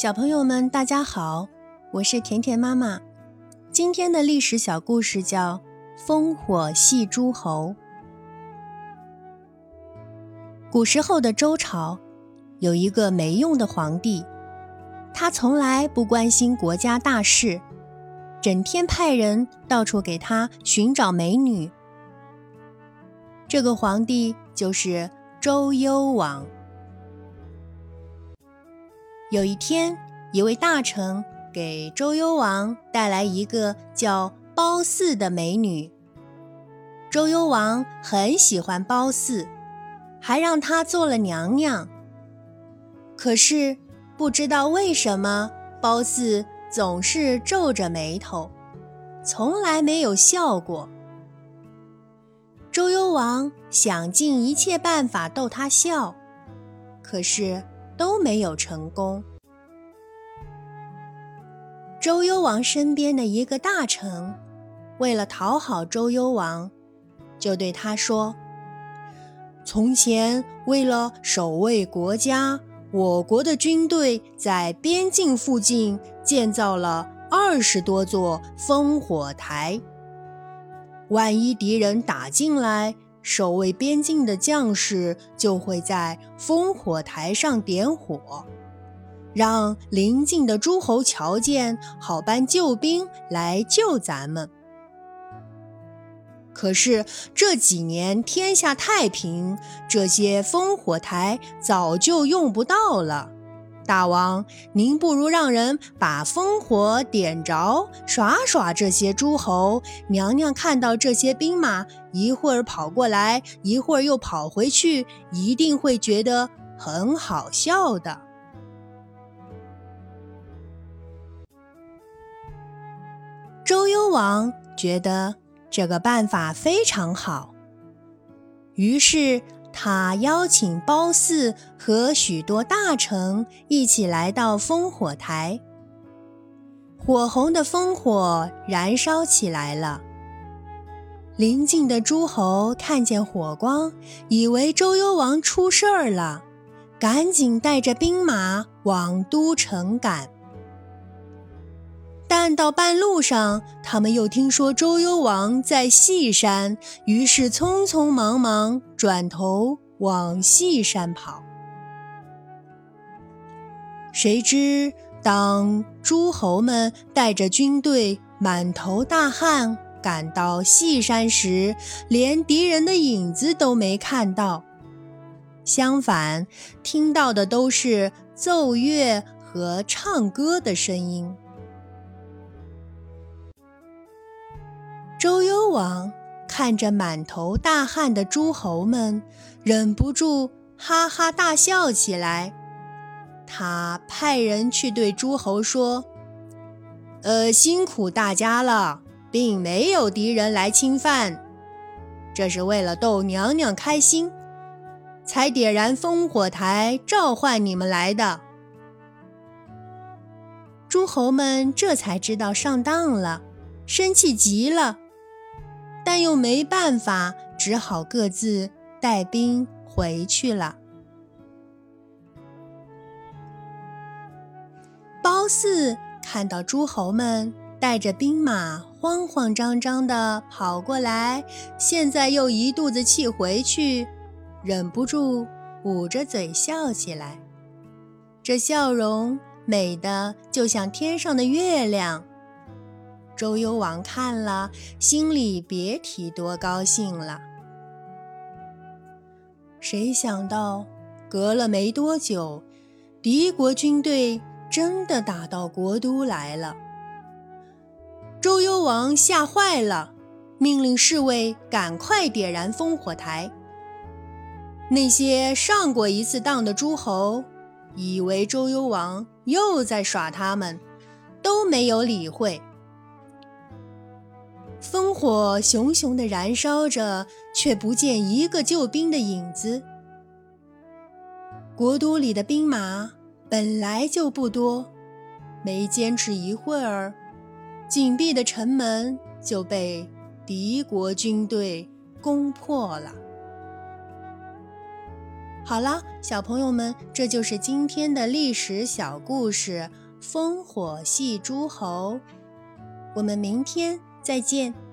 小朋友们，大家好，我是甜甜妈妈。今天的历史小故事叫《烽火戏诸侯》。古时候的周朝有一个没用的皇帝，他从来不关心国家大事，整天派人到处给他寻找美女。这个皇帝就是周幽王。有一天，一位大臣给周幽王带来一个叫褒姒的美女。周幽王很喜欢褒姒，还让她做了娘娘。可是不知道为什么，褒姒总是皱着眉头，从来没有笑过。周幽王想尽一切办法逗她笑，可是。都没有成功。周幽王身边的一个大臣，为了讨好周幽王，就对他说：“从前为了守卫国家，我国的军队在边境附近建造了二十多座烽火台。万一敌人打进来，”守卫边境的将士就会在烽火台上点火，让邻近的诸侯瞧见，好搬救兵来救咱们。可是这几年天下太平，这些烽火台早就用不到了。大王，您不如让人把烽火点着，耍耍这些诸侯。娘娘看到这些兵马一会儿跑过来，一会儿又跑回去，一定会觉得很好笑的。周幽王觉得这个办法非常好，于是。他邀请褒姒和许多大臣一起来到烽火台，火红的烽火燃烧起来了。邻近的诸侯看见火光，以为周幽王出事儿了，赶紧带着兵马往都城赶。但到半路上，他们又听说周幽王在细山，于是匆匆忙忙转头往细山跑。谁知，当诸侯们带着军队满头大汗赶到细山时，连敌人的影子都没看到，相反，听到的都是奏乐和唱歌的声音。周幽王看着满头大汗的诸侯们，忍不住哈哈大笑起来。他派人去对诸侯说：“呃，辛苦大家了，并没有敌人来侵犯，这是为了逗娘娘开心，才点燃烽火台召唤你们来的。”诸侯们这才知道上当了，生气极了。但又没办法，只好各自带兵回去了。褒姒看到诸侯们带着兵马慌慌张张地跑过来，现在又一肚子气回去，忍不住捂着嘴笑起来。这笑容美得就像天上的月亮。周幽王看了，心里别提多高兴了。谁想到，隔了没多久，敌国军队真的打到国都来了。周幽王吓坏了，命令侍卫赶快点燃烽火台。那些上过一次当的诸侯，以为周幽王又在耍他们，都没有理会。烽火熊熊地燃烧着，却不见一个救兵的影子。国都里的兵马本来就不多，没坚持一会儿，紧闭的城门就被敌国军队攻破了。好了，小朋友们，这就是今天的历史小故事——烽火戏诸侯。我们明天再见。